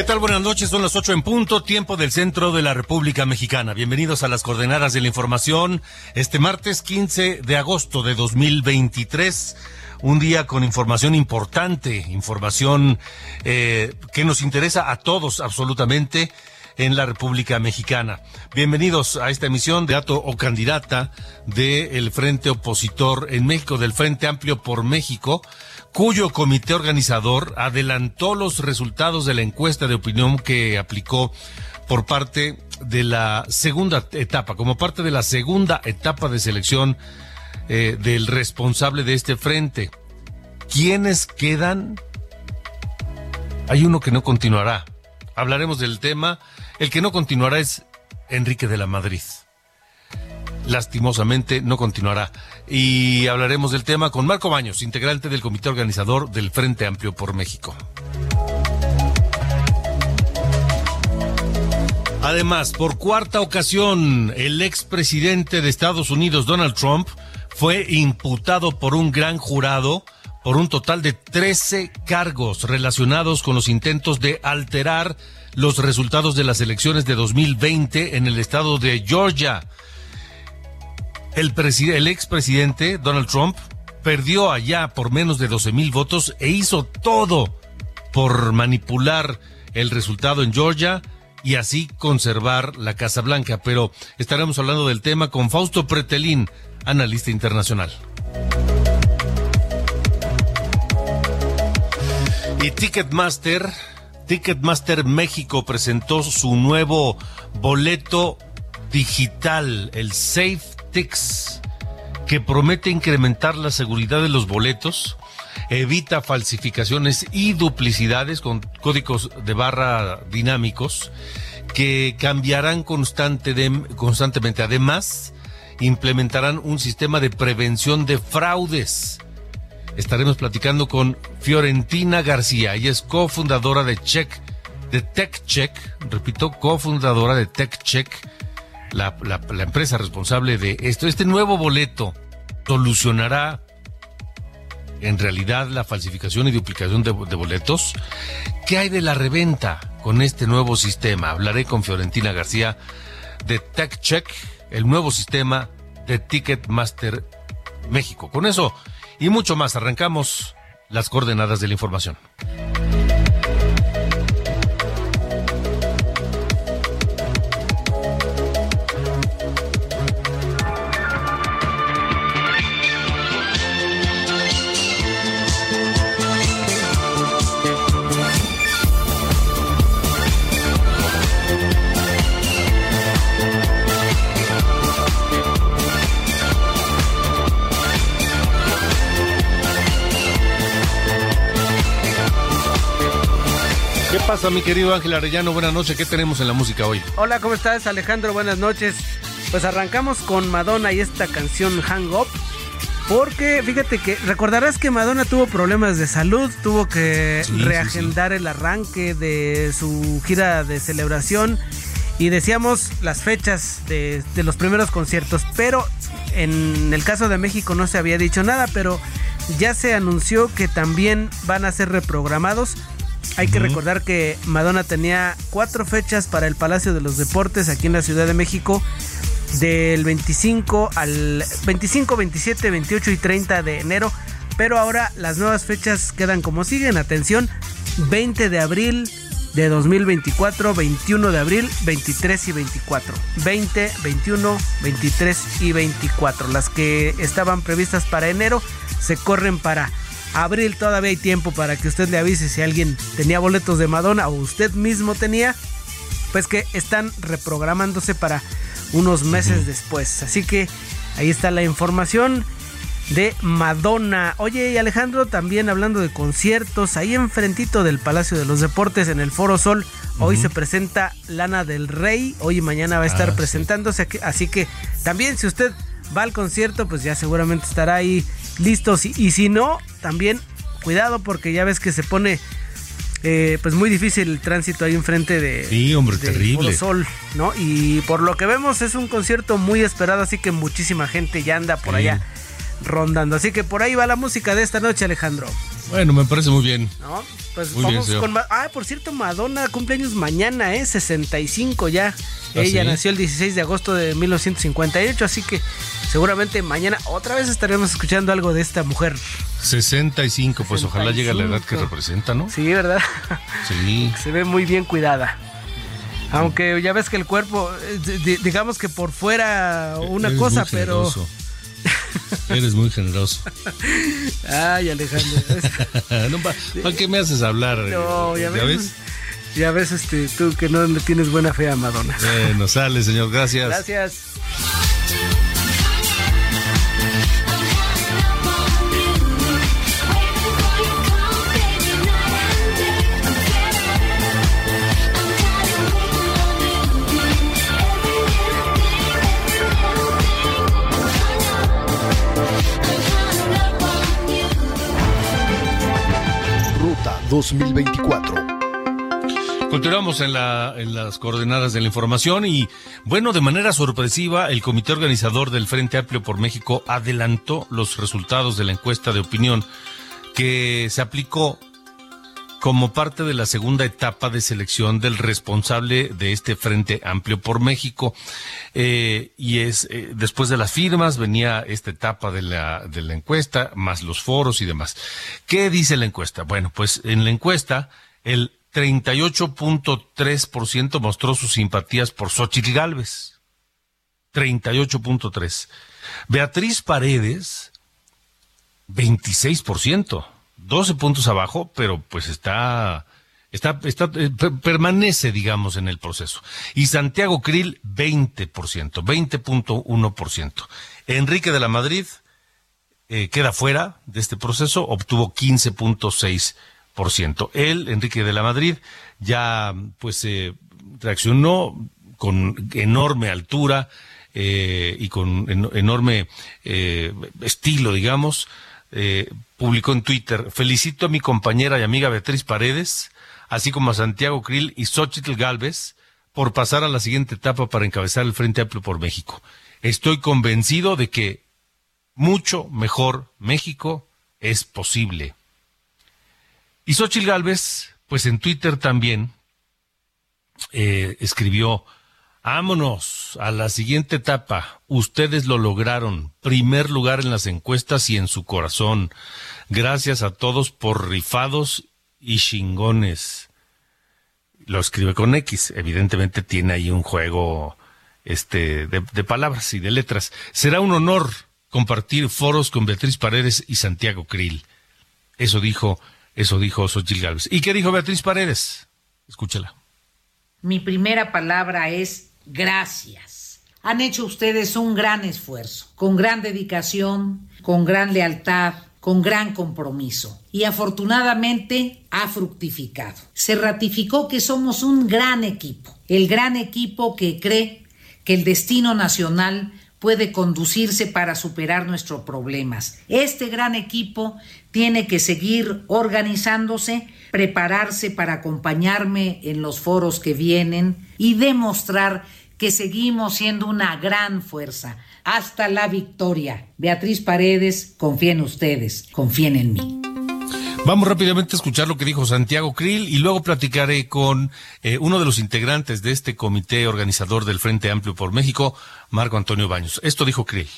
¿Qué tal? Buenas noches, son las ocho en punto, tiempo del centro de la República Mexicana. Bienvenidos a las coordenadas de la información. Este martes 15 de agosto de 2023, un día con información importante, información eh, que nos interesa a todos absolutamente en la República Mexicana. Bienvenidos a esta emisión de dato o candidata del Frente Opositor en México, del Frente Amplio por México cuyo comité organizador adelantó los resultados de la encuesta de opinión que aplicó por parte de la segunda etapa, como parte de la segunda etapa de selección eh, del responsable de este frente. ¿Quiénes quedan? Hay uno que no continuará. Hablaremos del tema. El que no continuará es Enrique de la Madrid lastimosamente no continuará. Y hablaremos del tema con Marco Baños, integrante del comité organizador del Frente Amplio por México. Además, por cuarta ocasión, el expresidente de Estados Unidos, Donald Trump, fue imputado por un gran jurado por un total de 13 cargos relacionados con los intentos de alterar los resultados de las elecciones de 2020 en el estado de Georgia el, expresidente Donald Trump perdió allá por menos de 12 mil votos e hizo todo por manipular el resultado en Georgia y así conservar la Casa Blanca. Pero estaremos hablando del tema con Fausto Pretelín, analista internacional. Y Ticketmaster, Ticketmaster México presentó su nuevo boleto digital, el Safe que promete incrementar la seguridad de los boletos, evita falsificaciones y duplicidades con códigos de barra dinámicos que cambiarán constante constantemente. Además, implementarán un sistema de prevención de fraudes. Estaremos platicando con Fiorentina García, ella es cofundadora de Check, de TechCheck, repito, cofundadora de TechCheck la, la, empresa responsable de esto. Este nuevo boleto solucionará en realidad la falsificación y duplicación de, de, boletos? ¿Qué hay de la reventa con este nuevo sistema? Hablaré con Fiorentina García de TechCheck, el nuevo sistema de Ticketmaster México. Con eso y mucho más, arrancamos las coordenadas de la información. Pasa, mi querido Ángel Arellano? Buenas noches. ¿Qué tenemos en la música hoy? Hola, ¿cómo estás, Alejandro? Buenas noches. Pues arrancamos con Madonna y esta canción Hang Up. Porque fíjate que recordarás que Madonna tuvo problemas de salud, tuvo que reagendar el arranque de su gira de celebración y decíamos las fechas de, de, los primeros conciertos, pero en el caso de México no se había dicho nada, pero ya se anunció que también van a ser reprogramados hay que recordar que Madonna tenía cuatro fechas para el Palacio de los Deportes aquí en la Ciudad de México del 25 al 25, 27, 28 y 30 de enero. Pero ahora las nuevas fechas quedan como siguen. Atención, 20 de abril de 2024, 21 de abril, 23 y 24. 20, 21, 23 y 24. Las que estaban previstas para enero se corren para abril. Todavía hay tiempo para que usted le avise si alguien tenía boletos de Madonna o usted mismo tenía. Pues que están reprogramándose para unos meses después. Así que ahí está la información de Madonna. Oye, y Alejandro, también hablando de conciertos, ahí enfrentito del Palacio de los Deportes, en el Foro Sol, hoy se presenta Lana del Rey, hoy y mañana va a estar ah, presentándose, así que también si usted va al concierto, pues ya seguramente estará ahí listo, y si no, también cuidado porque ya ves que se pone... Eh, pues muy difícil el tránsito ahí enfrente de sí, hombre, terrible. Sol, ¿no? Y por lo que vemos es un concierto muy esperado, así que muchísima gente ya anda por allá rondando. Así que por ahí va la música de esta noche, Alejandro. Bueno, me parece muy bien. ¿No? Pues vamos con. Ah, por cierto, Madonna cumpleaños mañana, ¿eh? 65 ya. ¿Ah, Ella nació el 16 de agosto de 1958, así que seguramente mañana otra vez estaremos escuchando algo de esta mujer. 65, pues ojalá llegue a la edad que representa, ¿no? Sí, ¿verdad? Sí. Se ve muy bien cuidada. Aunque ya ves que el cuerpo, eh, digamos que por fuera una cosa, pero Eres muy generoso. Ay, Alejandro. ¿Para qué me haces hablar? No, ya, ves. Ya ves este, tú que no tienes buena fe a Madonna. Bueno, sale, señor. Gracias. Gracias. 2024. Continuamos en, la, en las coordenadas de la información y, bueno, de manera sorpresiva, el comité organizador del Frente Amplio por México adelantó los resultados de la encuesta de opinión que se aplicó como parte de la segunda etapa de selección del responsable de este Frente Amplio por México. Eh, y es eh, después de las firmas venía esta etapa de la, de la encuesta, más los foros y demás. ¿Qué dice la encuesta? Bueno, pues en la encuesta el 38.3% mostró sus simpatías por Xochitl Galvez. 38.3. Beatriz Paredes, 26%. 12 puntos abajo, pero pues está, está, está, eh, permanece, digamos, en el proceso. Y Santiago Krill, 20%, 20.1%. Enrique de la Madrid eh, queda fuera de este proceso, obtuvo 15.6%. Él, Enrique de la Madrid, ya pues eh, reaccionó con enorme altura eh, y con enorme estilo, digamos, eh, publicó en Twitter, felicito a mi compañera y amiga Beatriz Paredes, así como a Santiago Krill y Xochitl Galvez, por pasar a la siguiente etapa para encabezar el Frente Amplio por México. Estoy convencido de que mucho mejor México es posible. Y Xochitl Galvez, pues en Twitter también eh, escribió, Vámonos a la siguiente etapa. Ustedes lo lograron. Primer lugar en las encuestas y en su corazón. Gracias a todos por rifados y chingones. Lo escribe con X. Evidentemente tiene ahí un juego este, de, palabras y de letras. Será un honor compartir foros con Beatriz Paredes y Santiago Krill. Eso dijo, eso dijo Xochitl Gálvez. ¿Y qué dijo Beatriz Paredes? Escúchala. Mi primera palabra es gracias. Han hecho ustedes un gran esfuerzo, con gran dedicación, con gran lealtad, con gran compromiso. Y afortunadamente ha fructificado. Se ratificó que somos un gran equipo, el gran equipo que cree que el destino nacional puede conducirse para superar nuestros problemas. Este gran equipo tiene que seguir organizándose, prepararse para acompañarme en los foros que vienen y demostrar que seguimos siendo una gran fuerza. Hasta la victoria. Beatriz Paredes, confía en ustedes, confíen en mí. Vamos rápidamente a escuchar lo que dijo Santiago Krill y luego platicaré con eh, uno de los integrantes de este comité organizador del Frente Amplio por México, Marco Antonio Baños. Esto dijo Krill.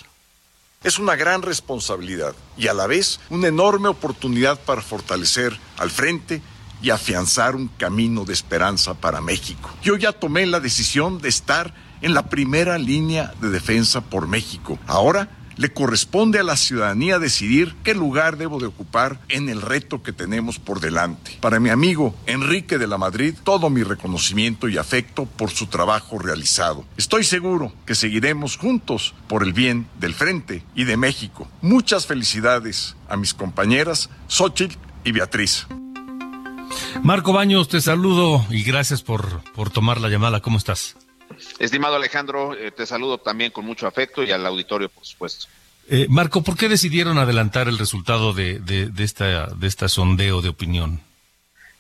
Es una gran responsabilidad y a la vez una enorme oportunidad para fortalecer al frente y afianzar un camino de esperanza para México. Yo ya tomé la decisión de estar en la primera línea de defensa por México. Ahora le corresponde a la ciudadanía decidir qué lugar debo de ocupar en el reto que tenemos por delante. Para mi amigo Enrique de la Madrid, todo mi reconocimiento y afecto por su trabajo realizado. Estoy seguro que seguiremos juntos por el bien del Frente y de México. Muchas felicidades a mis compañeras Xochitl y Beatriz. Marco Baños, te saludo y gracias por, por tomar la llamada. ¿Cómo estás? Estimado Alejandro, eh, te saludo también con mucho afecto y al auditorio, por supuesto. Eh, Marco, ¿por qué decidieron adelantar el resultado de, de, esta, de esta sondeo de opinión?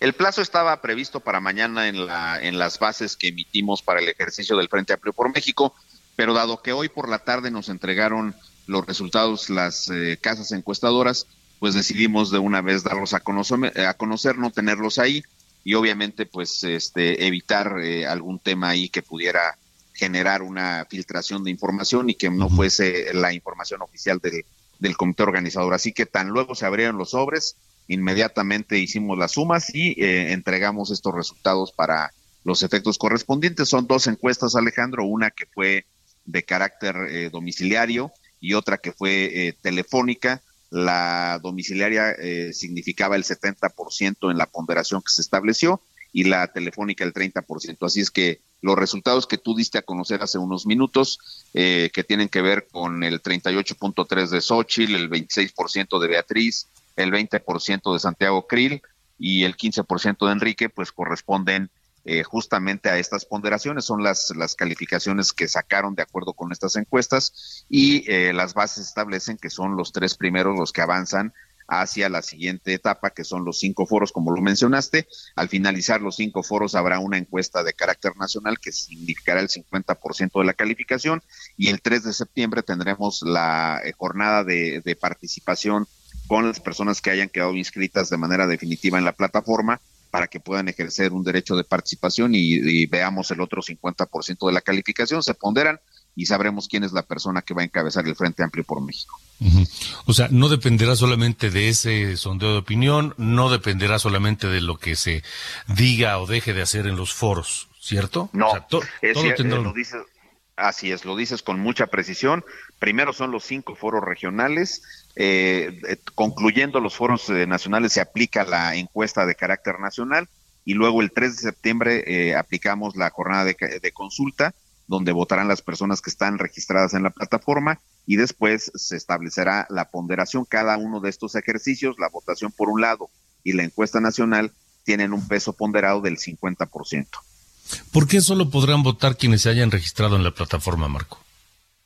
El plazo estaba previsto para mañana en, la, en las bases que emitimos para el ejercicio del Frente Amplio por México, pero dado que hoy por la tarde nos entregaron los resultados las eh, casas encuestadoras, pues decidimos de una vez darlos a conocer, a conocer, no tenerlos ahí y obviamente pues este evitar eh, algún tema ahí que pudiera generar una filtración de información y que no fuese la información oficial del, del comité organizador. Así que tan luego se abrieron los sobres, inmediatamente hicimos las sumas y eh, entregamos estos resultados para los efectos correspondientes. Son dos encuestas, Alejandro, una que fue de carácter eh, domiciliario y otra que fue telefónica la domiciliaria eh, significaba el 70% en la ponderación que se estableció y la telefónica el 30%. Así es que los resultados que tú diste a conocer hace unos minutos, eh, que tienen que ver con el 38.3 de Xochitl, el 26% de Beatriz, el 20% de Santiago Krill y el 15% de Enrique, pues corresponden eh, justamente a estas ponderaciones. Son las, las calificaciones que sacaron de acuerdo con estas encuestas y eh, las bases establecen que son los tres primeros los que avanzan hacia la siguiente etapa, que son los cinco foros, como lo mencionaste. Al finalizar los cinco foros habrá una encuesta de carácter nacional que significará el 50% de la calificación y el 3 de septiembre tendremos la eh, jornada de, de participación con las personas que hayan quedado inscritas de manera definitiva en la plataforma para que puedan ejercer un derecho de participación y, veamos el otro 50% de la calificación, se ponderan y sabremos quién es la persona que va a encabezar el Frente Amplio por México. O sea, no dependerá solamente de ese sondeo de opinión, no dependerá solamente de lo que se diga o deje de hacer en los foros, ¿cierto? No, todo lo dices, así es, lo dices con mucha precisión. Primero son los cinco foros regionales, eh, eh, concluyendo los foros eh, nacionales se aplica la encuesta de carácter nacional y luego el 3 de septiembre aplicamos la jornada de, consulta donde votarán las personas que están registradas en la plataforma y después se establecerá la ponderación. Cada uno de estos ejercicios, la votación por un lado y la encuesta nacional, tienen un peso ponderado del 50%. ¿Por qué solo podrán votar quienes se hayan registrado en la plataforma, Marco?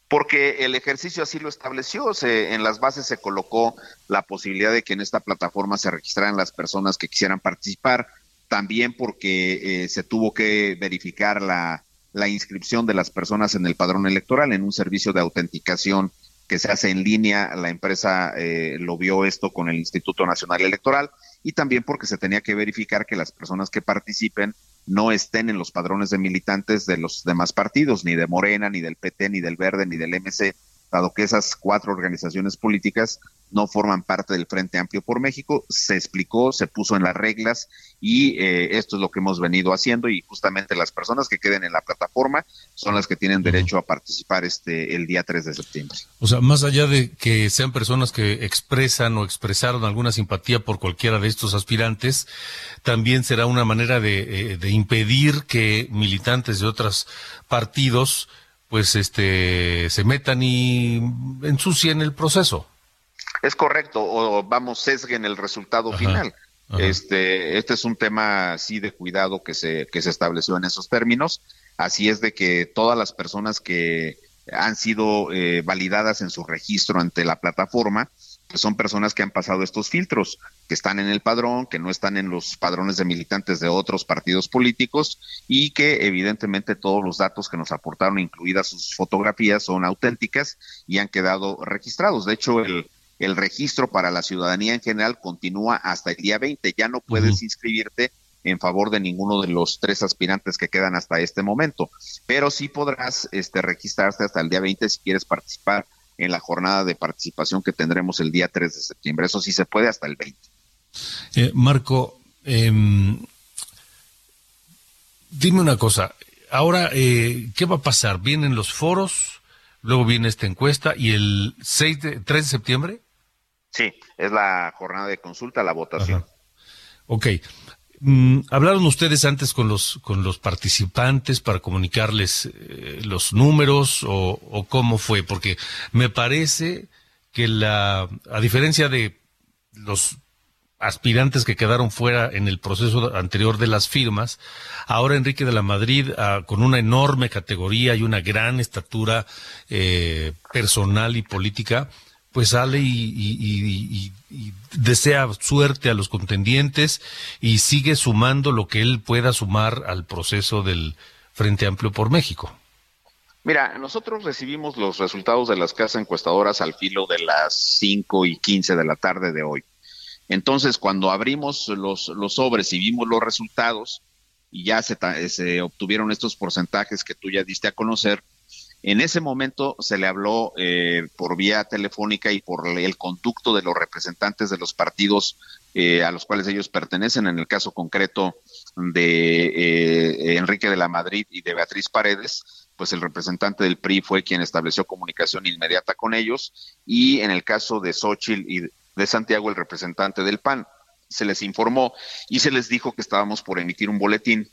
Porque el ejercicio así lo estableció. Se, en las bases se colocó la posibilidad de que en esta plataforma se registraran las personas que quisieran participar, también porque eh, se tuvo que verificar la, inscripción de las personas en el padrón electoral en un servicio de autenticación que se hace en línea. La empresa eh, lo vio esto con el Instituto Nacional Electoral y también porque se tenía que verificar que las personas que participen no estén en los padrones de militantes de los demás partidos, ni de Morena, ni del PT, ni del Verde, ni del MC, dado que esas cuatro organizaciones políticas no forman parte del Frente Amplio por México. Se explicó, se puso en las reglas y eh, esto es lo que hemos venido haciendo y justamente las personas que queden en la plataforma son las que tienen derecho a participar este el día 3 de septiembre. O sea, más allá de que sean personas que expresan o expresaron alguna simpatía por cualquiera de estos aspirantes, también será una manera de, eh, de impedir que militantes de otros partidos pues este se metan y ensucien el proceso. Es correcto, o vamos, sesguen el resultado final. Este, este es un tema sí de cuidado que se, que se estableció en esos términos. Así es de que todas las personas que han sido eh, validadas en su registro ante la plataforma, son personas que han pasado estos filtros, que están en el padrón, que no están en los padrones de militantes de otros partidos políticos y que evidentemente todos los datos que nos aportaron, incluidas sus fotografías, son auténticas y han quedado registrados. De hecho, el, el registro para la ciudadanía en general continúa hasta el día 20. Ya no puedes inscribirte en favor de ninguno de los tres aspirantes que quedan hasta este momento, pero sí podrás este, registrarte hasta el día 20 si quieres participar en la jornada de participación que tendremos el día 3 de septiembre. Eso sí se puede hasta el 20. Eh, Marco, em, dime una cosa. Ahora, eh, ¿qué va a pasar? ¿Vienen los foros? Luego viene esta encuesta y el 6 de, 3 de septiembre. Sí, es la jornada de consulta, la votación. Ok. Mm, ¿Hablaron ustedes antes con los, con los participantes para comunicarles eh, los números o, cómo fue? Porque me parece que la, a diferencia de los aspirantes que quedaron fuera en el proceso anterior de las firmas, ahora Enrique de la Madrid, ah, con una enorme categoría y una gran estatura eh, personal y política, pues sale y, desea suerte a los contendientes y sigue sumando lo que él pueda sumar al proceso del Frente Amplio por México. Mira, nosotros recibimos los resultados de las casas encuestadoras al filo de las 5 y 15 de la tarde de hoy. Entonces, cuando abrimos los, los sobres y vimos los resultados y ya se, se obtuvieron estos porcentajes que tú ya diste a conocer, en ese momento se le habló eh, por vía telefónica y por el conducto de los representantes de los partidos eh, a los cuales ellos pertenecen, en el caso concreto de eh, Enrique de la Madrid y de Beatriz Paredes, pues el representante del PRI fue quien estableció comunicación inmediata con ellos y en el caso de Xochitl y de Santiago, el representante del PAN, se les informó y se les dijo que estábamos por emitir un boletín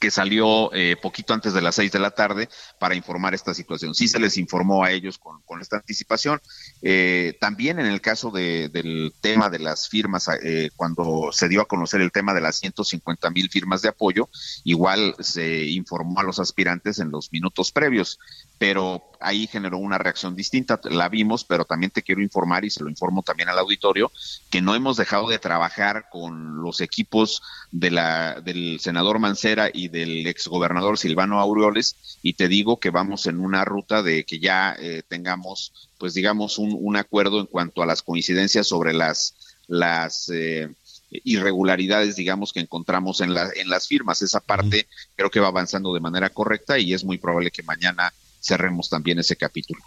que salió eh, poquito antes de las seis de la tarde para informar esta situación. Sí se les informó a ellos con, esta anticipación. Eh, también en el caso del tema de las firmas, eh, cuando se dio a conocer el tema de las 150 mil firmas de apoyo, igual se informó a los aspirantes en los minutos previos pero ahí generó una reacción distinta, la vimos, pero también te quiero informar y se lo informo también al auditorio, que no hemos dejado de trabajar con los equipos de la, del senador Mancera y del exgobernador Silvano Aureoles y te digo que vamos en una ruta de que ya eh, tengamos, pues digamos, un, un, acuerdo en cuanto a las coincidencias sobre las, las eh, irregularidades, digamos, que encontramos en, la, en las firmas. Esa parte creo que va avanzando de manera correcta y es muy probable que mañana cerremos también ese capítulo.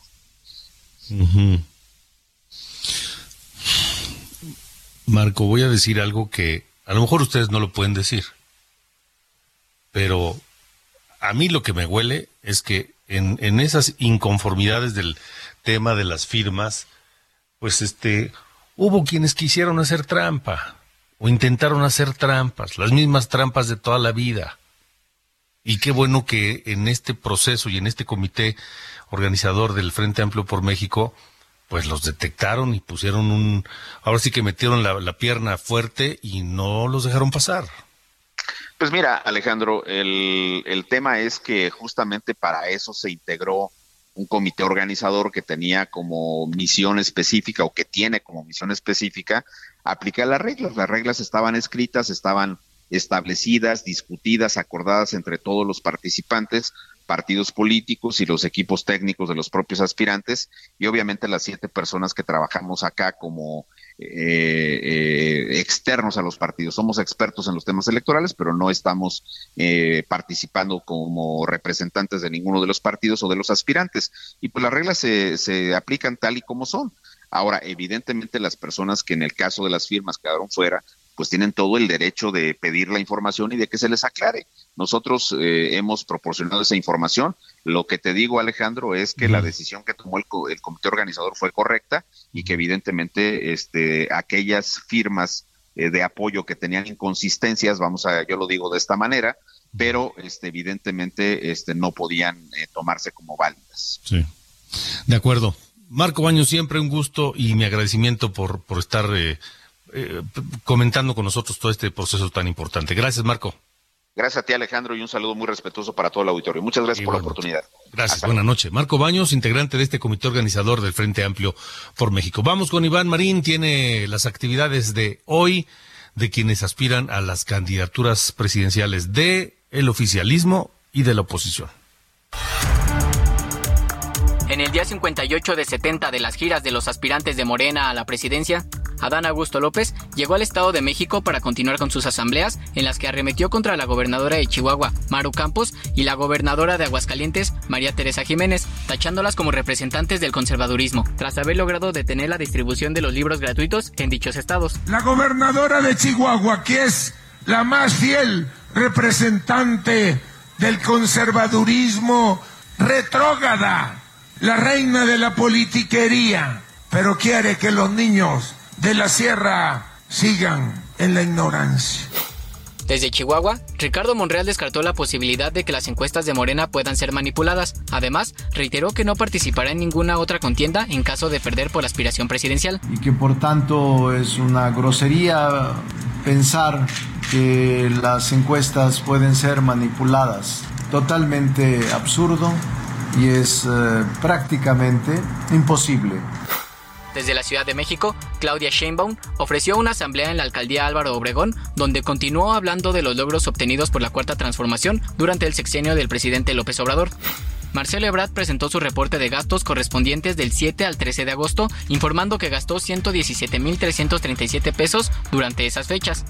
Marco, voy a decir algo que a lo mejor ustedes no lo pueden decir, pero a mí lo que me huele es que en, en esas inconformidades del tema de las firmas, pues este, hubo quienes quisieron hacer trampa o intentaron hacer trampas, las mismas trampas de toda la vida. Y qué bueno que en este proceso y en este comité organizador del Frente Amplio por México, pues los detectaron y pusieron un, ahora sí que metieron la, pierna fuerte y no los dejaron pasar. Pues mira, Alejandro, el, el tema es que justamente para eso se integró un comité organizador que tenía como misión específica o que tiene como misión específica aplicar las reglas. Las reglas estaban escritas, estaban establecidas, discutidas, acordadas entre todos los participantes, partidos políticos y los equipos técnicos de los propios aspirantes y obviamente las siete personas que trabajamos acá como eh, eh, externos a los partidos. Somos expertos en los temas electorales, pero no estamos eh, participando como representantes de ninguno de los partidos o de los aspirantes. Y pues las reglas se, se aplican tal y como son. Ahora, evidentemente las personas que en el caso de las firmas quedaron fuera, pues tienen todo el derecho de pedir la información y de que se les aclare. Nosotros eh, hemos proporcionado esa información. Lo que te digo, Alejandro, es que la decisión que tomó el, comité organizador fue correcta y que evidentemente este, aquellas firmas eh, de apoyo que tenían inconsistencias, vamos a, yo lo digo de esta manera, pero este, evidentemente este, no podían eh, tomarse como válidas. Sí, de acuerdo. Marco Baño, siempre un gusto y mi agradecimiento por, por estar eh, comentando con nosotros todo este proceso tan importante. Gracias, Marco. Gracias a ti, Alejandro, y un saludo muy respetuoso para todo el auditorio. Muchas gracias por la oportunidad. Gracias, buenas noches. Marco Baños, integrante de este comité organizador del Frente Amplio por México. Vamos con Iván Marín, tiene las actividades de hoy de quienes aspiran a las candidaturas presidenciales de el oficialismo y de la oposición. En el día 58 de 70 de las giras de los aspirantes de Morena a la presidencia, Adán Augusto López llegó al Estado de México para continuar con sus asambleas en las que arremetió contra la gobernadora de Chihuahua, Maru Campos, y la gobernadora de Aguascalientes, María Teresa Jiménez, tachándolas como representantes del conservadurismo, tras haber logrado detener la distribución de los libros gratuitos en dichos estados. La gobernadora de Chihuahua, que es la más fiel representante del conservadurismo retrógrada, la reina de la politiquería, pero quiere que los niños de la sierra sigan en la ignorancia. Desde Chihuahua, Ricardo Monreal descartó la posibilidad de que las encuestas de Morena puedan ser manipuladas. Además, reiteró que no participará en ninguna otra contienda en caso de perder por aspiración presidencial. Y que por tanto es una grosería pensar que las encuestas pueden ser manipuladas. Totalmente absurdo y es eh, prácticamente imposible. Desde la Ciudad de México, Claudia Sheinbaum ofreció una asamblea en la alcaldía Álvaro Obregón, donde continuó hablando de los logros obtenidos por la Cuarta Transformación durante el sexenio del presidente López Obrador. Marcelo Ebrard presentó su reporte de gastos correspondientes del 7 al 13 de agosto, informando que gastó 117.337 pesos durante esas fechas.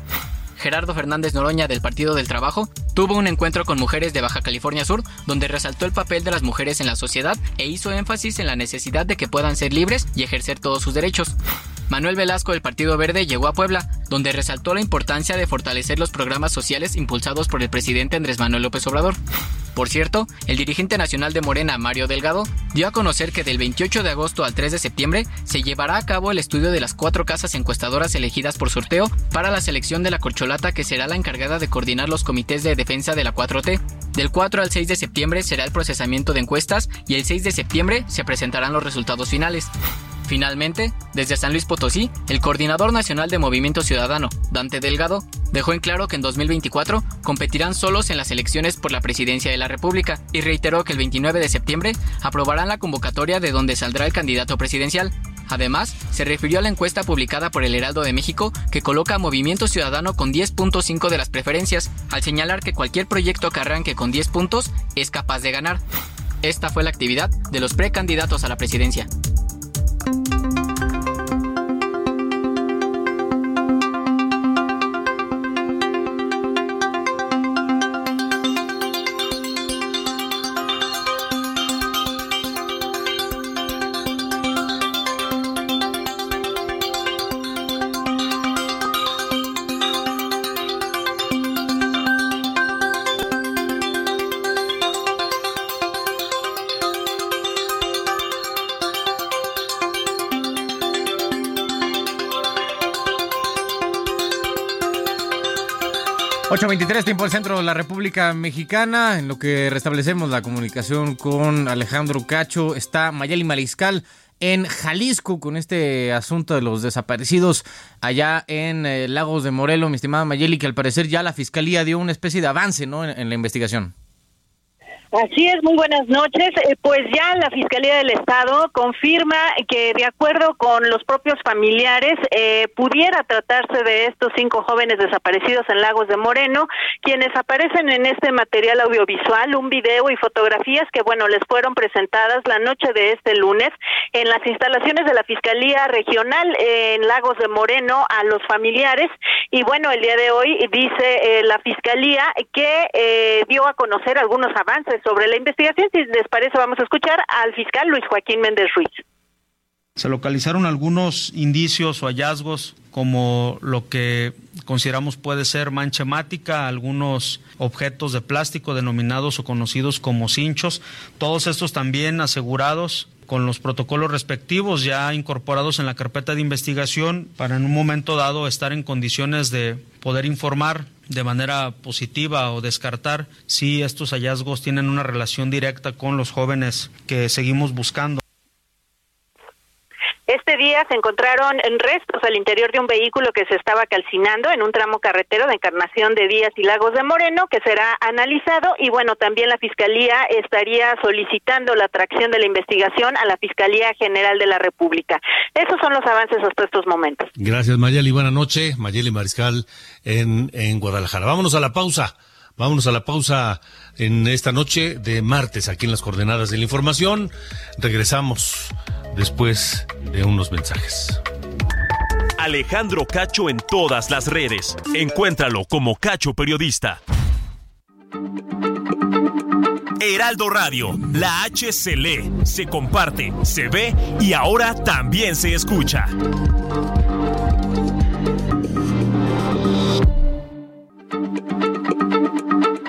Gerardo Fernández Noroña del Partido del Trabajo tuvo un encuentro con mujeres de Baja California Sur donde resaltó el papel de las mujeres en la sociedad e hizo énfasis en la necesidad de que puedan ser libres y ejercer todos sus derechos. Manuel Velasco del Partido Verde llegó a Puebla, donde resaltó la importancia de fortalecer los programas sociales impulsados por el presidente Andrés Manuel López Obrador. Por cierto, el dirigente nacional de Morena, Mario Delgado, dio a conocer que del 28 de agosto al 3 de septiembre se llevará a cabo el estudio de las cuatro casas encuestadoras elegidas por sorteo para la selección de la corcholata que será la encargada de coordinar los comités de defensa de la 4T. Del 4 al 6 de septiembre será el procesamiento de encuestas y el 6 de septiembre se presentarán los resultados finales. Finalmente, desde San Luis Potosí, el coordinador nacional de Movimiento Ciudadano, Dante Delgado, dejó en claro que en 2024 competirán solos en las elecciones por la presidencia de la República y reiteró que el 29 de septiembre aprobarán la convocatoria de donde saldrá el candidato presidencial. Además, se refirió a la encuesta publicada por el Heraldo de México que coloca a Movimiento Ciudadano con 10.5 de las preferencias, al señalar que cualquier proyecto que arranque con 10 puntos es capaz de ganar. Esta fue la actividad de los precandidatos a la presidencia. Thank you. 8.23, tiempo del centro de la República Mexicana. En lo que restablecemos la comunicación con Alejandro Cacho, está Mayeli Mariscal en Jalisco con este asunto de los desaparecidos allá en eh, Lagos de Morelos, mi estimada Mayeli, que al parecer ya la fiscalía dio una especie de avance ¿no? en la investigación. Así es, muy buenas noches. Eh, pues ya la Fiscalía del Estado confirma que de acuerdo con los propios familiares eh, pudiera tratarse de estos cinco jóvenes desaparecidos en Lagos de Moreno, quienes aparecen en este material audiovisual, un video y fotografías que bueno les fueron presentadas la noche de este lunes en las instalaciones de la Fiscalía Regional en Lagos de Moreno a los familiares y bueno el día de hoy dice eh, la Fiscalía que dio a conocer algunos avances sobre la investigación. Si les parece, vamos a escuchar al fiscal Luis Joaquín Méndez Ruiz. Se localizaron algunos indicios o hallazgos como lo que consideramos puede ser mancha hemática, algunos objetos de plástico denominados o conocidos como cinchos, todos estos también asegurados con los protocolos respectivos ya incorporados en la carpeta de investigación para en un momento dado estar en condiciones de poder informar de manera positiva o descartar si estos hallazgos tienen una relación directa con los jóvenes que seguimos buscando. Este día se encontraron restos al interior de un vehículo que se estaba calcinando en un tramo carretero de Encarnación de Díaz y Lagos de Moreno, que será analizado y bueno, también la Fiscalía estaría solicitando la atracción de la investigación a la Fiscalía General de la República. Esos son los avances hasta estos momentos. Gracias Mayeli, buena noche. Mayeli Mariscal en, en Guadalajara. Vámonos a la pausa. Vámonos a la pausa en esta noche de martes aquí en las coordenadas de la información. Regresamos después de unos mensajes. Alejandro Cacho en todas las redes. Encuéntralo como Cacho Periodista. Heraldo Radio, la H se lee, se comparte, se ve y ahora también se escucha.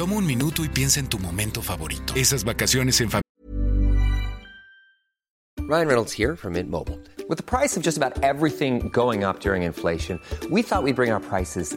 Toma un minuto y piensa en tu momento favorito. Esas vacaciones en familia. Ryan Reynolds here from Mint Mobile. With the price of just about everything going up during inflation, we thought we'd bring our prices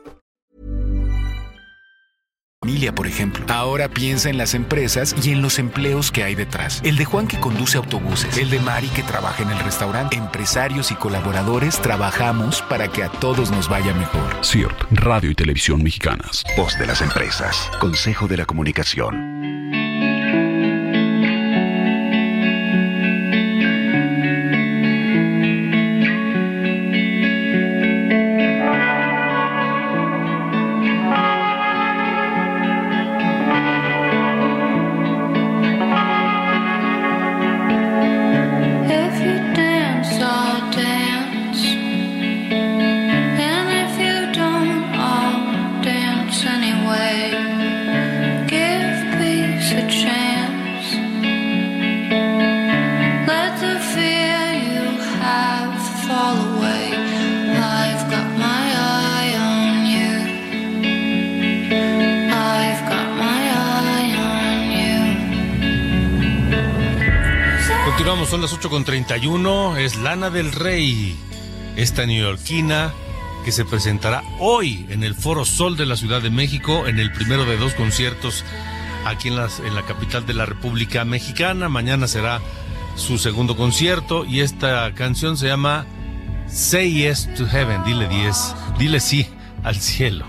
Familia, por ejemplo. Ahora piensa en las empresas y en los empleos que hay detrás. El de Juan que conduce autobuses, el de Mari que trabaja en el restaurante. Empresarios y colaboradores trabajamos para que a todos nos vaya mejor. CIRT, Radio y Televisión Mexicanas. Voz de las empresas. Consejo de la Comunicación. Las 8.31, es Lana del Rey, esta neoyorquina que se presentará hoy en el Foro Sol de la Ciudad de México, en el primero de dos conciertos aquí en, las, en la capital de la República Mexicana. Mañana será su segundo concierto y esta canción se llama Say Yes to Heaven, dile 10, dile sí al cielo.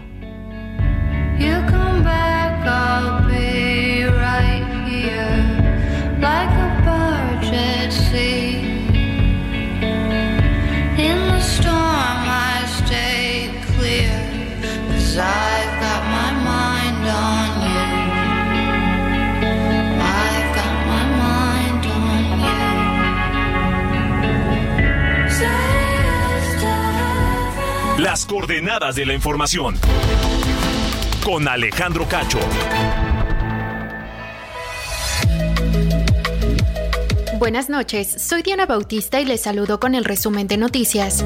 Coordenadas de la información. Con Alejandro Cacho. Buenas noches, soy Diana Bautista y les saludo con el resumen de noticias.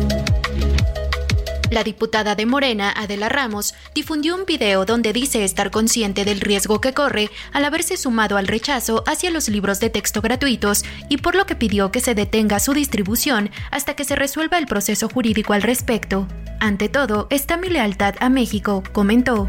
La diputada de Morena, Adela Ramos, difundió un video donde dice estar consciente del riesgo que corre al haberse sumado al rechazo hacia los libros de texto gratuitos y por lo que pidió que se detenga su distribución hasta que se resuelva el proceso jurídico al respecto. Ante todo, está mi lealtad a México, comentó.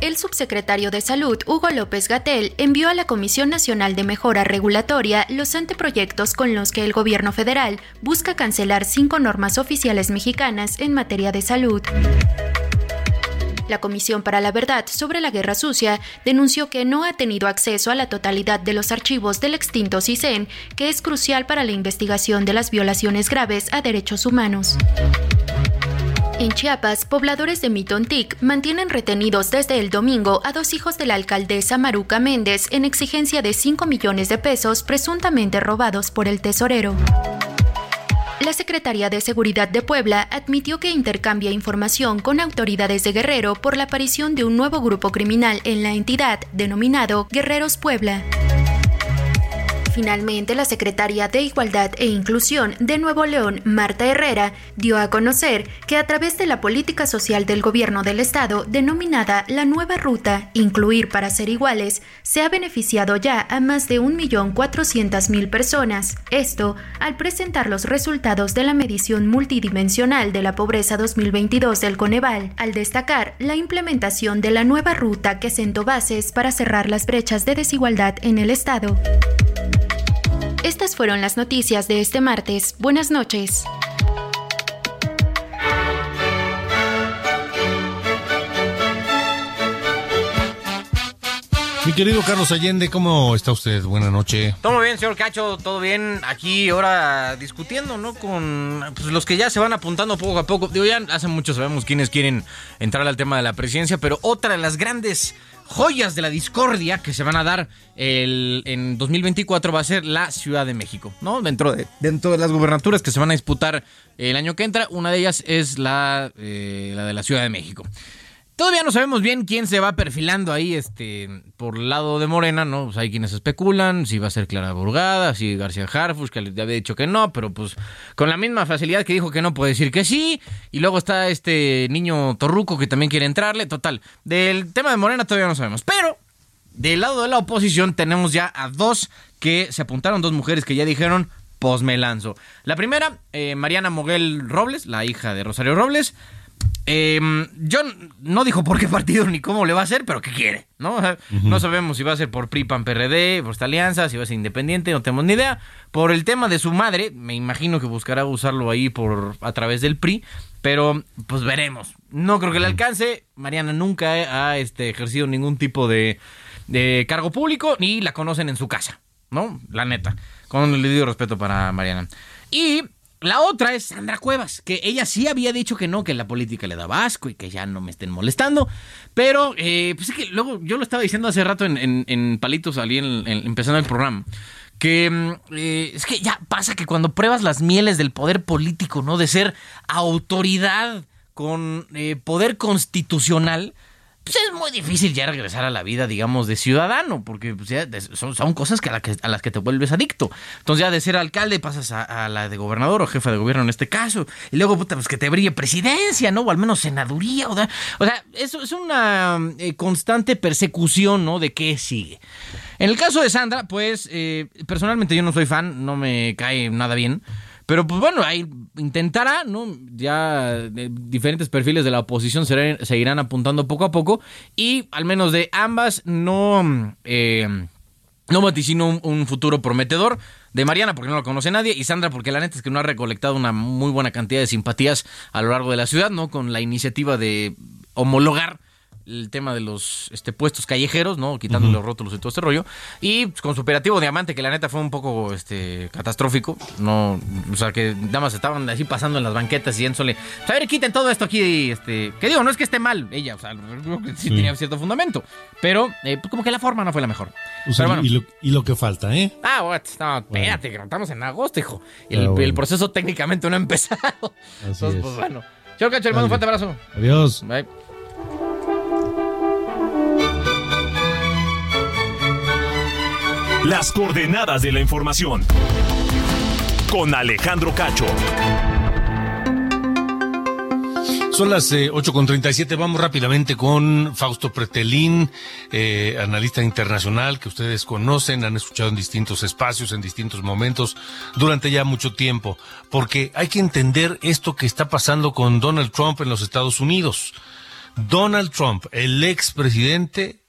El subsecretario de Salud, Hugo López Gatel, envió a la Comisión Nacional de Mejora Regulatoria los anteproyectos con los que el gobierno federal busca cancelar cinco normas oficiales mexicanas en materia de salud. La Comisión para la Verdad sobre la Guerra Sucia denunció que no ha tenido acceso a la totalidad de los archivos del extinto CISEN, que es crucial para la investigación de las violaciones graves a derechos humanos. En Chiapas, pobladores de Mitontic mantienen retenidos desde el domingo a dos hijos de la alcaldesa Maruca Méndez en exigencia de 5 millones de pesos presuntamente robados por el tesorero. La Secretaría de Seguridad de Puebla admitió que intercambia información con autoridades de Guerrero por la aparición de un nuevo grupo criminal en la entidad denominado Guerreros Puebla. Finalmente, la secretaria de Igualdad e Inclusión de Nuevo León, Marta Herrera, dio a conocer que a través de la política social del gobierno del estado, denominada la nueva ruta Incluir para ser iguales, se ha beneficiado ya a más de 1.400.000 personas. Esto al presentar los resultados de la medición multidimensional de la pobreza 2022 del Coneval, al destacar la implementación de la nueva ruta que sentó bases para cerrar las brechas de desigualdad en el estado. Estas fueron las noticias de este martes. Buenas noches. Mi querido Carlos Allende, ¿cómo está usted? Buenas noches. Todo bien, señor Cacho, todo bien. Aquí ahora discutiendo, ¿no? Con pues, los que ya se van apuntando poco a poco. Digo, ya hace mucho sabemos quiénes quieren entrar al tema de la presidencia, pero otra de las grandes joyas de la discordia que se van a dar el, en 2024 va a ser la Ciudad de México, ¿no? Dentro de, dentro de las gubernaturas que se van a disputar el año que entra, una de ellas es la, eh, la de la Ciudad de México. Todavía no sabemos bien quién se va perfilando ahí este por el lado de Morena, ¿no? Pues hay quienes especulan si va a ser Clara Burgada, si García Harfus, que le había dicho que no, pero pues con la misma facilidad que dijo que no puede decir que sí. Y luego está este niño Torruco que también quiere entrarle. Total, del tema de Morena todavía no sabemos. Pero del lado de la oposición tenemos ya a dos que se apuntaron, dos mujeres que ya dijeron, pues me lanzo. La primera, eh, Mariana Moguel Robles, la hija de Rosario Robles. Eh, yo no dijo por qué partido ni cómo le va a hacer, pero que quiere, ¿no? O sea, No sabemos si va a ser por PRI, PAN, PRD, por esta alianza, si va a ser independiente, no tenemos ni idea. Por el tema de su madre, me imagino que buscará usarlo ahí por a través del PRI, pero pues veremos. No creo que le alcance. Mariana nunca ha este, ejercido ningún tipo de, de cargo público, ni la conocen en su casa, ¿no? La neta. Con el debido respeto para Mariana. Y la otra es Sandra Cuevas, que ella sí había dicho que no, que la política le daba asco y que ya no me estén molestando. Pero, eh, pues es que luego yo lo estaba diciendo hace rato en, Palitos, salí en- empezando el programa. Que mm, eh, es que ya pasa que cuando pruebas las mieles del poder político, ¿no? De ser autoridad con eh, poder constitucional, pues es muy difícil ya regresar a la vida, digamos, de ciudadano, porque pues, son, cosas que a, las que te vuelves adicto. Entonces ya de ser alcalde pasas a, la de gobernador o jefe de gobierno en este caso, y luego puta, pues que te brille presidencia, ¿no? O al menos senaduría, o sea, eso es una eh, constante persecución, ¿no? De qué sigue. En el caso de Sandra, pues eh, personalmente yo no soy fan, no me cae nada bien. Pero pues bueno, ahí intentará, ¿no? Ya eh, diferentes perfiles de la oposición se, irán apuntando poco a poco y al menos de ambas no, eh, no vaticino un, un futuro prometedor. De Mariana porque no la conoce nadie y Sandra porque la neta es que no ha recolectado una muy buena cantidad de simpatías a lo largo de la ciudad, ¿no? Con la iniciativa de homologar el tema de los este, puestos callejeros, ¿no? Quitando los rótulos y todo este rollo. Y pues, con su operativo Diamante, que la neta fue un poco este, catastrófico. No, o sea, que nada más estaban así pasando en las banquetas y yéndole. A ver, quiten todo esto aquí. Este, que digo, no es que esté mal ella, o sea, sí, Sí. tenía cierto fundamento. Pero eh, pues, como que la forma no fue la mejor. O sea, Pero bueno. y, lo, y lo que falta, ¿eh? Ah, what? No, espérate, que no estamos en agosto, hijo. Y Ah, el, bueno. el proceso técnicamente no ha empezado. Entonces, es. pues bueno. Chao, cacho, le mando un fuerte abrazo. Adiós. Bye. Las coordenadas de la información. Con Alejandro Cacho. Son las eh, 8.37, vamos rápidamente con Fausto Pretelín, eh, analista internacional que ustedes conocen, han escuchado en distintos espacios, en distintos momentos, durante ya mucho tiempo, porque hay que entender esto que está pasando con Donald Trump en los Estados Unidos. Donald Trump, el expresidente,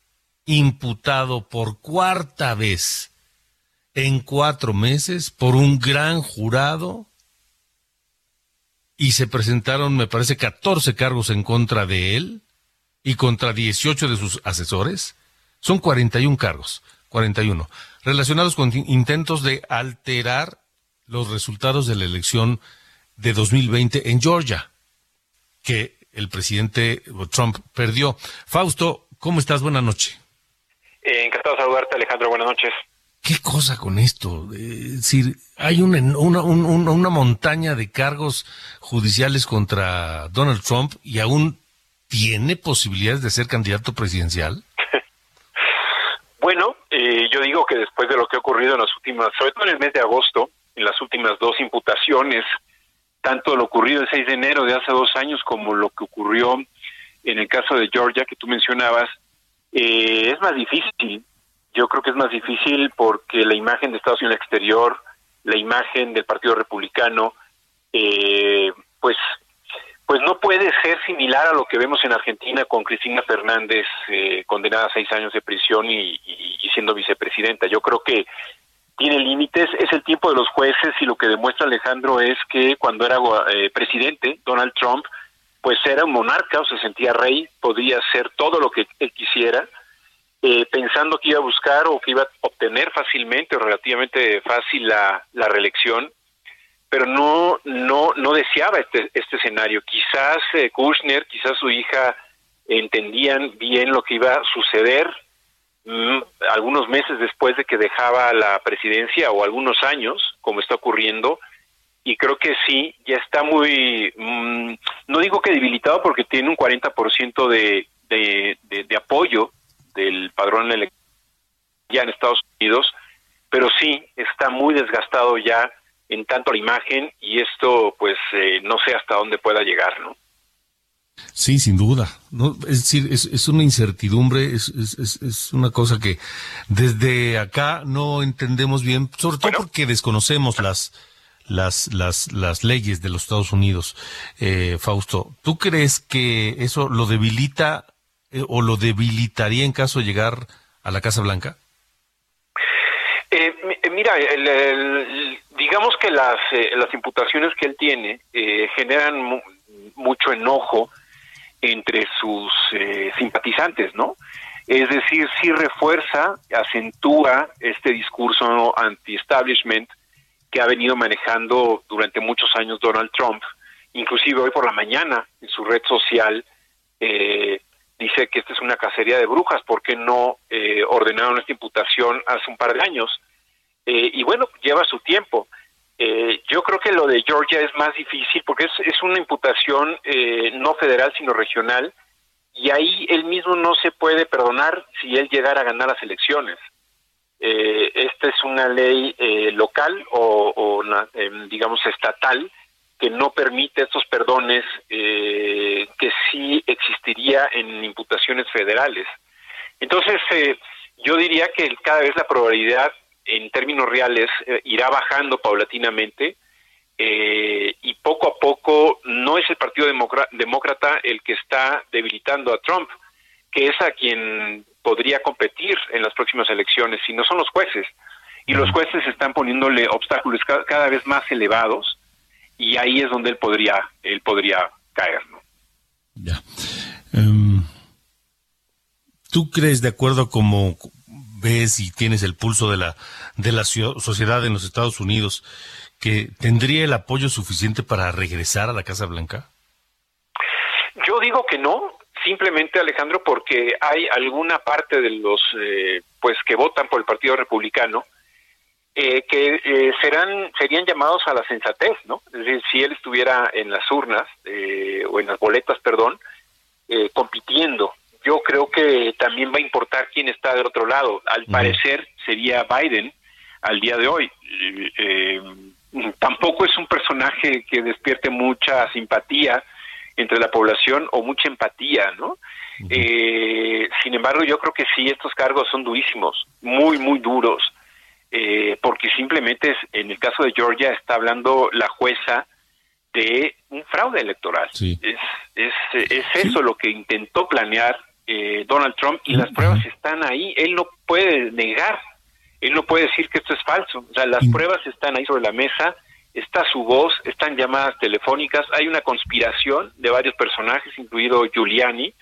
imputado por cuarta vez en cuatro meses por un gran jurado y se presentaron, me parece, 14 cargos en contra de él y contra 18 de sus asesores. Son 41 cargos, 41, relacionados con in- intentos de alterar los resultados de la elección de 2020 en Georgia, que el presidente Trump perdió. Fausto, ¿cómo estás? Buenas noches. Encantado de saludarte, Alejandro. Buenas noches. ¿Qué cosa con esto? Es decir, hay una, una, un- un- una montaña de cargos judiciales contra Donald Trump y aún tiene posibilidades de ser candidato presidencial. Bueno, eh, yo digo que después de lo que ha ocurrido en las últimas, sobre todo en el mes de agosto, en las últimas dos imputaciones, tanto lo ocurrido el 6 de enero de hace dos años como lo que ocurrió en el caso de Georgia que tú mencionabas, eh, es más difícil. Yo creo que es más difícil porque la imagen de Estados Unidos exterior, la imagen del Partido Republicano, eh, pues pues no puede ser similar a lo que vemos en Argentina con Cristina Fernández eh, condenada a seis años de prisión y, siendo vicepresidenta. Yo creo que tiene límites, es el tiempo de los jueces y lo que demuestra Alejandro es que cuando era eh, presidente, Donald Trump, pues era un monarca o se sentía rey, podía hacer todo lo que él quisiera, eh, pensando que iba a buscar o que iba a obtener fácilmente o relativamente fácil la, reelección pero no no no deseaba este este escenario. Quizás eh, Kushner, quizás su hija entendían bien lo que iba a suceder mmm, algunos meses después de que dejaba la presidencia o algunos años, como está ocurriendo. Y creo que sí, ya está muy, mmm, no digo que debilitado porque tiene un 40% de, de, de, de apoyo del padrón electoral ya en Estados Unidos, pero sí está muy desgastado ya en tanto la imagen y esto pues eh, no sé hasta dónde pueda llegar, ¿no? Sí, sin duda. ¿no? Es decir, es, es una incertidumbre, es, es, es, una cosa que desde acá no entendemos bien, sobre todo bueno. porque desconocemos las, las, las, las leyes de los Estados Unidos. Eh, Fausto, ¿tú crees que eso lo debilita eh, o lo debilitaría en caso de llegar a la Casa Blanca? Eh, mira, el, el, digamos que las, eh, las imputaciones que él tiene eh, generan mu mucho enojo entre sus eh, simpatizantes, ¿no? Es decir, sí refuerza, acentúa este discurso anti-establishment ha venido manejando durante muchos años Donald Trump. Inclusive hoy por la mañana en su red social eh, dice que esta es una cacería de brujas, ¿por qué no eh, ordenaron esta imputación hace un par de años? Eh, y bueno, lleva su tiempo. Eh, yo creo que lo de Georgia es más difícil porque es, es una imputación no federal sino regional y ahí él mismo no se puede perdonar si él llegara a ganar las elecciones. Eh, esta es una ley eh, local o, o una, eh, digamos estatal que no permite estos perdones eh, que sí existiría en imputaciones federales. Entonces, eh, yo diría que cada vez la probabilidad en términos reales eh, irá bajando paulatinamente y poco a poco no es el Partido Demócrata el que está debilitando a Trump, que es a quien podría competir en las próximas elecciones, sino son los jueces. Y los jueces están poniéndole obstáculos cada, cada vez más elevados y ahí es donde él podría él podría caer, ¿no? Ya. Um, ¿Tú crees de acuerdo como ves y tienes el pulso de la de la sociedad en los Estados Unidos que tendría el apoyo suficiente para regresar a la Casa Blanca? Yo digo que no, simplemente Alejandro porque hay alguna parte de los eh, pues que votan por el Partido Republicano eh, que eh, serán serían llamados a la sensatez, ¿no? Es decir, si él estuviera en las urnas eh, o en las boletas, perdón, eh, compitiendo yo creo que también va a importar quién está del otro lado. Al parecer sería Biden al día de hoy. Eh, tampoco es un personaje que despierte mucha simpatía entre la población o mucha empatía, ¿no? Uh -huh. eh, sin embargo, yo creo que sí, estos cargos son durísimos, muy, muy duros, eh, porque simplemente es, en el caso de Georgia está hablando la jueza de un fraude electoral. Sí. Es, es, es eso lo que intentó planear eh, Donald Trump y las pruebas están ahí. Él no puede negar, él no puede decir que esto es falso. O sea, las pruebas están ahí sobre la mesa, está su voz, están llamadas telefónicas, hay una conspiración de varios personajes, incluido Giuliani,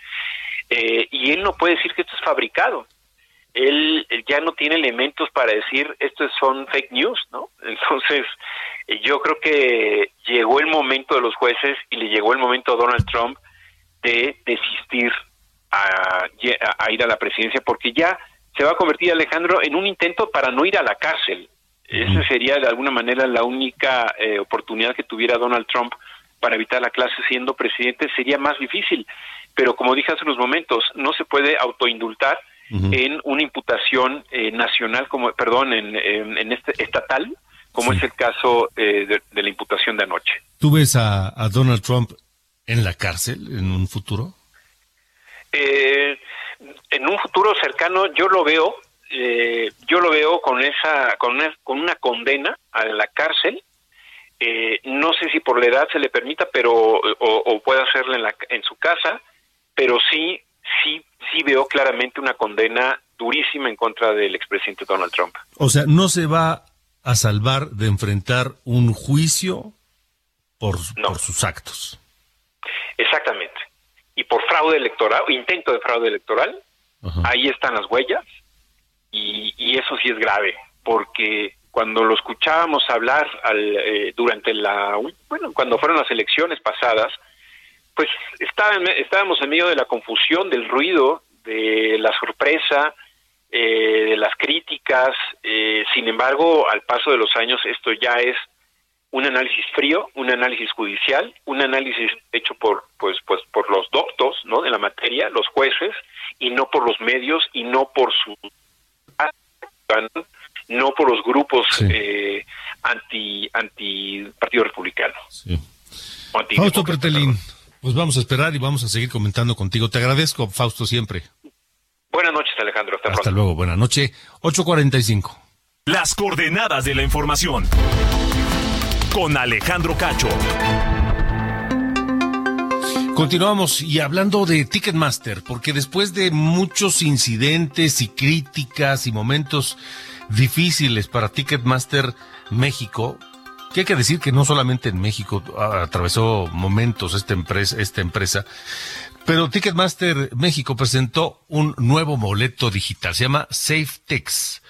eh, y él no puede decir que esto es fabricado. Él, ya no tiene elementos para decir estos son fake news, ¿no? Entonces, yo creo que llegó el momento de los jueces y le llegó el momento a Donald Trump de desistir a, a, ir a la presidencia porque ya se va a convertir Alejandro en un intento para no ir a la cárcel. Esa sería de alguna manera la única eh, oportunidad que tuviera Donald Trump para evitar la clase siendo presidente. Sería más difícil, pero como dije hace unos momentos, no se puede autoindultar en una imputación eh, nacional, como perdón, en, en, este estatal, como es el caso eh, de, la imputación de anoche. ¿Tú ves a, Donald Trump en la cárcel en un futuro? Eh, en un futuro cercano yo lo veo, yo lo veo con esa, con una, con una condena a la cárcel. no sé si por la edad se le permita, pero o, puede hacerla en, la, en su casa, pero sí, sí sí veo claramente una condena durísima en contra del expresidente Donald Trump. O sea, no se va a salvar de enfrentar un juicio por, sus actos. Exactamente. Y por fraude electoral, intento de fraude electoral, ahí están las huellas y, eso sí es grave, porque cuando lo escuchábamos hablar al, eh, durante la, bueno, cuando fueron las elecciones pasadas, pues estábamos en medio de la confusión, del ruido, de la sorpresa, eh, de las críticas. Eh, sin embargo, al paso de los años, esto ya es un análisis frío, un análisis judicial, un análisis hecho por, pues, pues, por los doctos, ¿no? De la materia, los jueces, y no por los medios y no por no por los grupos eh, anti, anti Partido Republicano. Sí. Fausto Pretelín, pues vamos a esperar y vamos a seguir comentando contigo. Te agradezco, Fausto, siempre. Buenas noches, Alejandro. Hasta, Hasta luego. Buenas noches. 8.45. Las coordenadas de la información. Con Alejandro Cacho. Continuamos y hablando de Ticketmaster, porque después de muchos incidentes y críticas y momentos difíciles para Ticketmaster México, que hay que decir que no solamente en México atravesó momentos esta empresa, esta empresa, pero Ticketmaster México presentó un nuevo boleto digital, se llama SafeTix,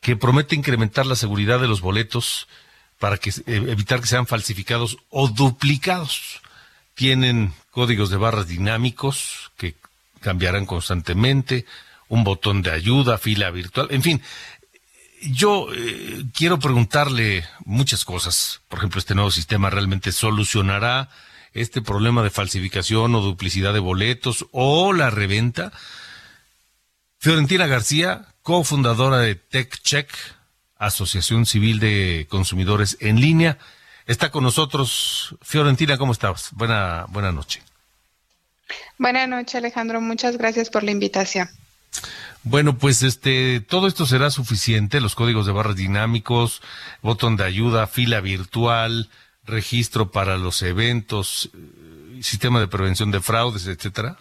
que promete incrementar la seguridad de los boletos para que, eh, evitar que sean falsificados o duplicados. Tienen códigos de barras dinámicos que cambiarán constantemente, un botón de ayuda, fila virtual, en fin, yo eh, quiero preguntarle muchas cosas. Por ejemplo, ¿este nuevo sistema realmente solucionará este problema de falsificación o duplicidad de boletos o la reventa? Fiorentina García, cofundadora de TechCheck, Asociación Civil de Consumidores en Línea, está con nosotros. Fiorentina, ¿cómo estás? Buena, buena noche. Buenas noches, Alejandro. Muchas gracias por la invitación. Bueno, pues este, todo esto será suficiente, los códigos de barras dinámicos, botón de ayuda, fila virtual, registro para los eventos, eh, sistema de prevención de fraudes, etcétera.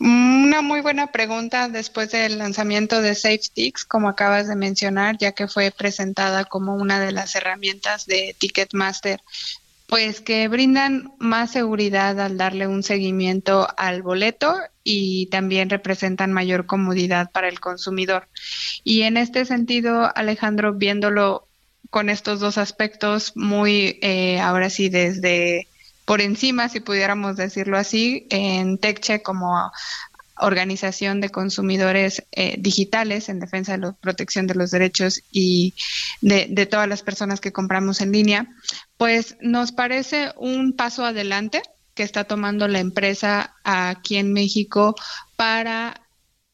Una muy buena pregunta después del lanzamiento de SafeTix, como acabas de mencionar, ya que fue presentada como una de las herramientas de Ticketmaster pues que brindan más seguridad al darle un seguimiento al boleto y también representan mayor comodidad para el consumidor. Y en este sentido, Alejandro, viéndolo con estos dos aspectos muy, eh, ahora sí, desde por encima, si pudiéramos decirlo así, en TechCheck como organización de consumidores eh, digitales en defensa de la protección de los derechos y de, todas las personas que compramos en línea, pues nos parece un paso adelante que está tomando la empresa aquí en México para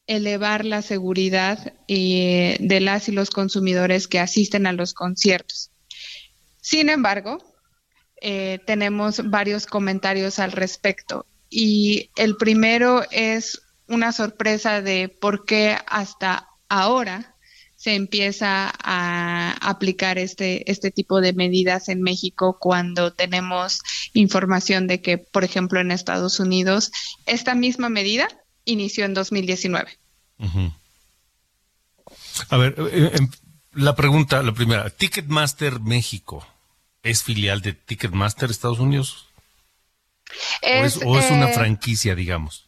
elevar la seguridad eh, de las y los consumidores que asisten a los conciertos. Sin embargo, eh, tenemos varios comentarios al respecto y el primero es una sorpresa de por qué hasta ahora se empieza a aplicar este, este tipo de medidas en México cuando tenemos información de que, por ejemplo, en Estados Unidos, esta misma medida inició en 2019. A ver, eh, em, la pregunta, la primera, ¿Ticketmaster México es filial de Ticketmaster Estados Unidos? ¿O es, una eh, franquicia, digamos?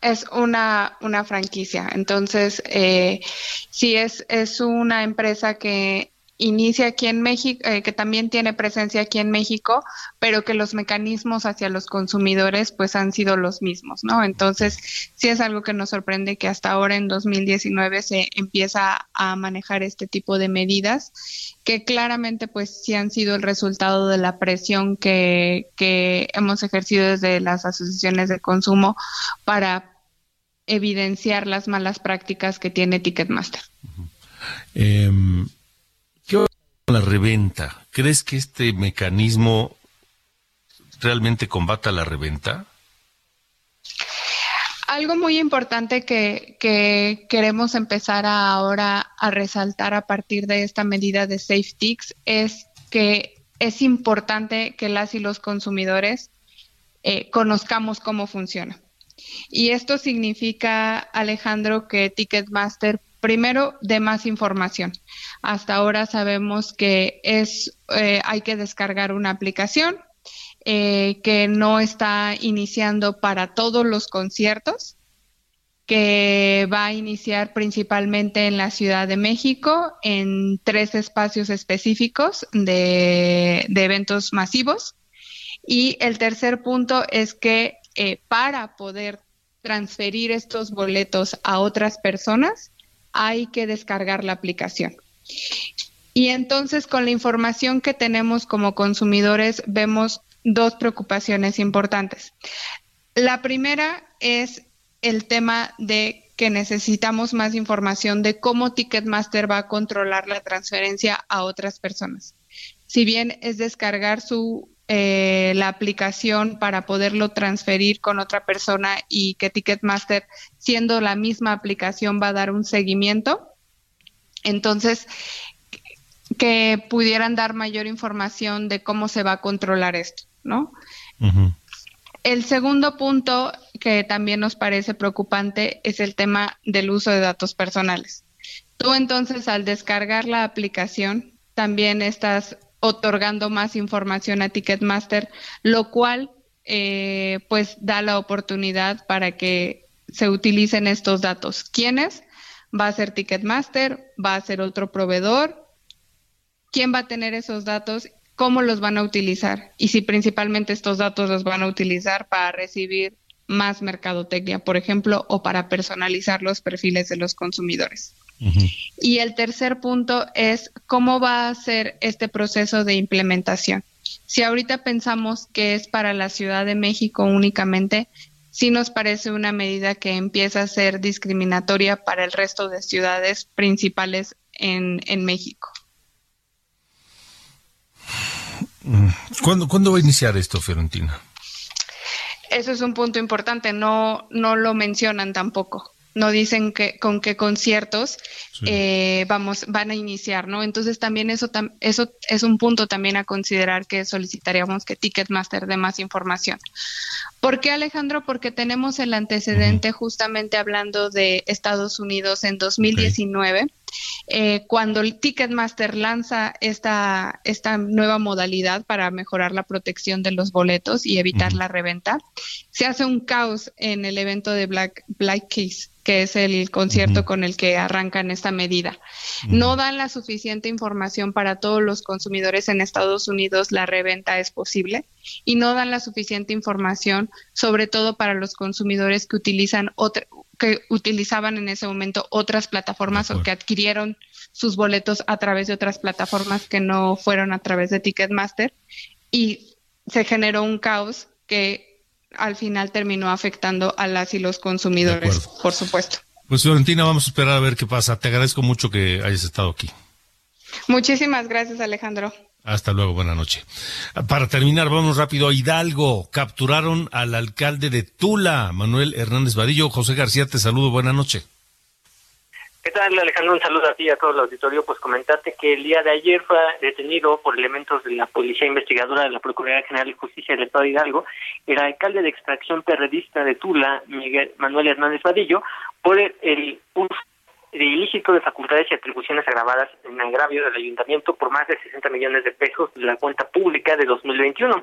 es una, una franquicia. Entonces, eh, sí es, es una empresa que inicia aquí en México, eh, que también tiene presencia aquí en México, pero que los mecanismos hacia los consumidores pues han sido los mismos, ¿no? Entonces, sí es algo que nos sorprende que hasta ahora en 2019 se empieza a manejar este tipo de medidas que claramente pues sí han sido el resultado de la presión que, que hemos ejercido desde las asociaciones de consumo para evidenciar las malas prácticas que tiene Ticketmaster. Eh, ¿Qué con la reventa? ¿Crees que este mecanismo realmente combata la reventa? Algo muy importante que, que queremos empezar a ahora a resaltar a partir de esta medida de SafeTix es que es importante que las y los consumidores eh, conozcamos cómo funciona. Y esto significa, Alejandro, que Ticketmaster primero de más información. Hasta ahora sabemos que es eh, hay que descargar una aplicación eh, que no está iniciando para todos los conciertos, que va a iniciar principalmente en la Ciudad de México, en tres espacios específicos de, eventos masivos. Y el tercer punto es que eh, para poder transferir estos boletos a otras personas, hay que descargar la aplicación. Y entonces con la información que tenemos como consumidores vemos dos preocupaciones importantes. La primera es el tema de que necesitamos más información de cómo Ticketmaster va a controlar la transferencia a otras personas. Si bien es descargar su eh, la aplicación para poderlo transferir con otra persona y que Ticketmaster, siendo la misma aplicación, va a dar un seguimiento. Entonces, que pudieran dar mayor información de cómo se va a controlar esto, ¿no? El segundo punto que también nos parece preocupante es el tema del uso de datos personales. Tú entonces al descargar la aplicación también estás otorgando más información a Ticketmaster, lo cual eh, pues da la oportunidad para que se utilicen estos datos. ¿Quiénes? Va a ser Ticketmaster, va a ser otro proveedor. ¿Quién va a tener esos datos? ¿Cómo los van a utilizar? Y si principalmente estos datos los van a utilizar para recibir más mercadotecnia, por ejemplo, o para personalizar los perfiles de los consumidores. Y el tercer punto es cómo va a ser este proceso de implementación. Si ahorita pensamos que es para la Ciudad de México únicamente, sí nos parece una medida que empieza a ser discriminatoria para el resto de ciudades principales en, en México. ¿Cuándo, ¿Cuándo va a iniciar esto, Fiorentina? Eso es un punto importante, no, no lo mencionan tampoco no dicen que, con qué conciertos eh, vamos, van a iniciar, ¿no? Entonces también eso, eso es un punto también a considerar que solicitaríamos que Ticketmaster dé más información. ¿Por qué Alejandro? Porque tenemos el antecedente justamente hablando de Estados Unidos en 2019. Eh, cuando el Ticketmaster lanza esta, esta nueva modalidad para mejorar la protección de los boletos y evitar la reventa, se hace un caos en el evento de Black, Black Keys que es el concierto con el que arrancan esta medida. No dan la suficiente información para todos los consumidores en Estados Unidos, la reventa es posible, y no dan la suficiente información, sobre todo para los consumidores que utilizan otra, que utilizaban en ese momento otras plataformas o que adquirieron sus boletos a través de otras plataformas que no fueron a través de Ticketmaster y se generó un caos que al final terminó afectando a las y los consumidores, por supuesto. Pues Florentina, vamos a esperar a ver qué pasa. Te agradezco mucho que hayas estado aquí. Muchísimas gracias, Alejandro. Hasta luego, buena noche. Para terminar, vamos rápido a Hidalgo. Capturaron al alcalde de Tula, Manuel Hernández Vadillo. José García, te saludo, buena noche. ¿Qué tal, Alejandro? Un saludo a ti y a todo el auditorio. Pues comentarte que el día de ayer fue detenido por elementos de la Policía Investigadora de la Procuraduría General de Justicia del Estado de Hidalgo el alcalde de extracción perredista de Tula, Miguel Manuel Hernández Vadillo, por el, el uso de ilícito de facultades y atribuciones agravadas en agravio del ayuntamiento por más de 60 millones de pesos de la cuenta pública de 2021.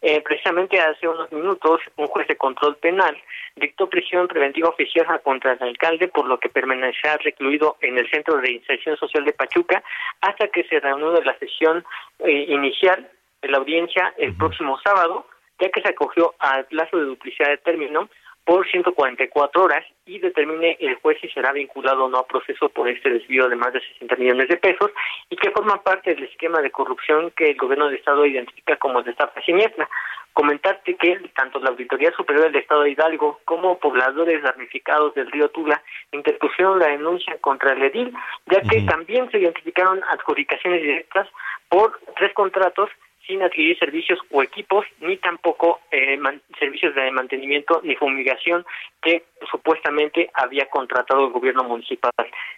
Eh, precisamente hace unos minutos, un juez de control penal dictó prisión preventiva oficiosa contra el alcalde, por lo que permanecerá recluido en el Centro de Inserción Social de Pachuca hasta que se reanude la sesión eh, inicial de la audiencia el próximo sábado, ya que se acogió al plazo de duplicidad de término por 144 horas y determine el juez si será vinculado o no a proceso por este desvío de más de 60 millones de pesos y que forma parte del esquema de corrupción que el gobierno del Estado identifica como de estafa siniestra. Comentarte que tanto la Auditoría Superior del Estado de Hidalgo como pobladores damnificados del río Tula interpusieron la denuncia contra el edil, ya que también se identificaron adjudicaciones directas por tres contratos sin adquirir servicios o equipos, ni tampoco eh, servicios de mantenimiento ni fumigación que supuestamente había contratado el gobierno municipal.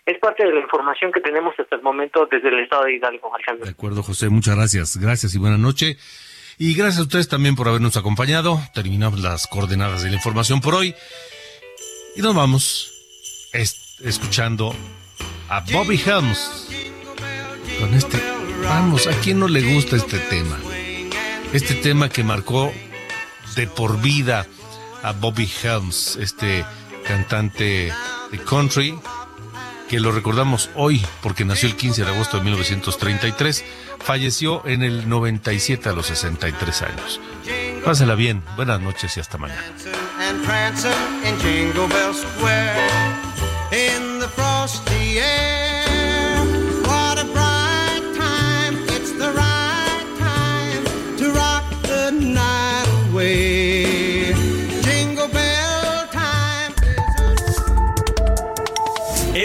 Es parte de la información que tenemos hasta el momento desde el estado de Hidalgo, Alejandro. De acuerdo, José, muchas gracias. Gracias y buena noche. Y gracias a ustedes también por habernos acompañado. Terminamos las coordenadas de la información por hoy. Y nos vamos escuchando a Bobby Helms con este Vamos, ¿a quién no le gusta este tema? Este tema que marcó de por vida a Bobby Helms, este cantante de country, que lo recordamos hoy porque nació el 15 de agosto de 1933, falleció en el 97 a los 63 años. Pásela bien, buenas noches y hasta mañana.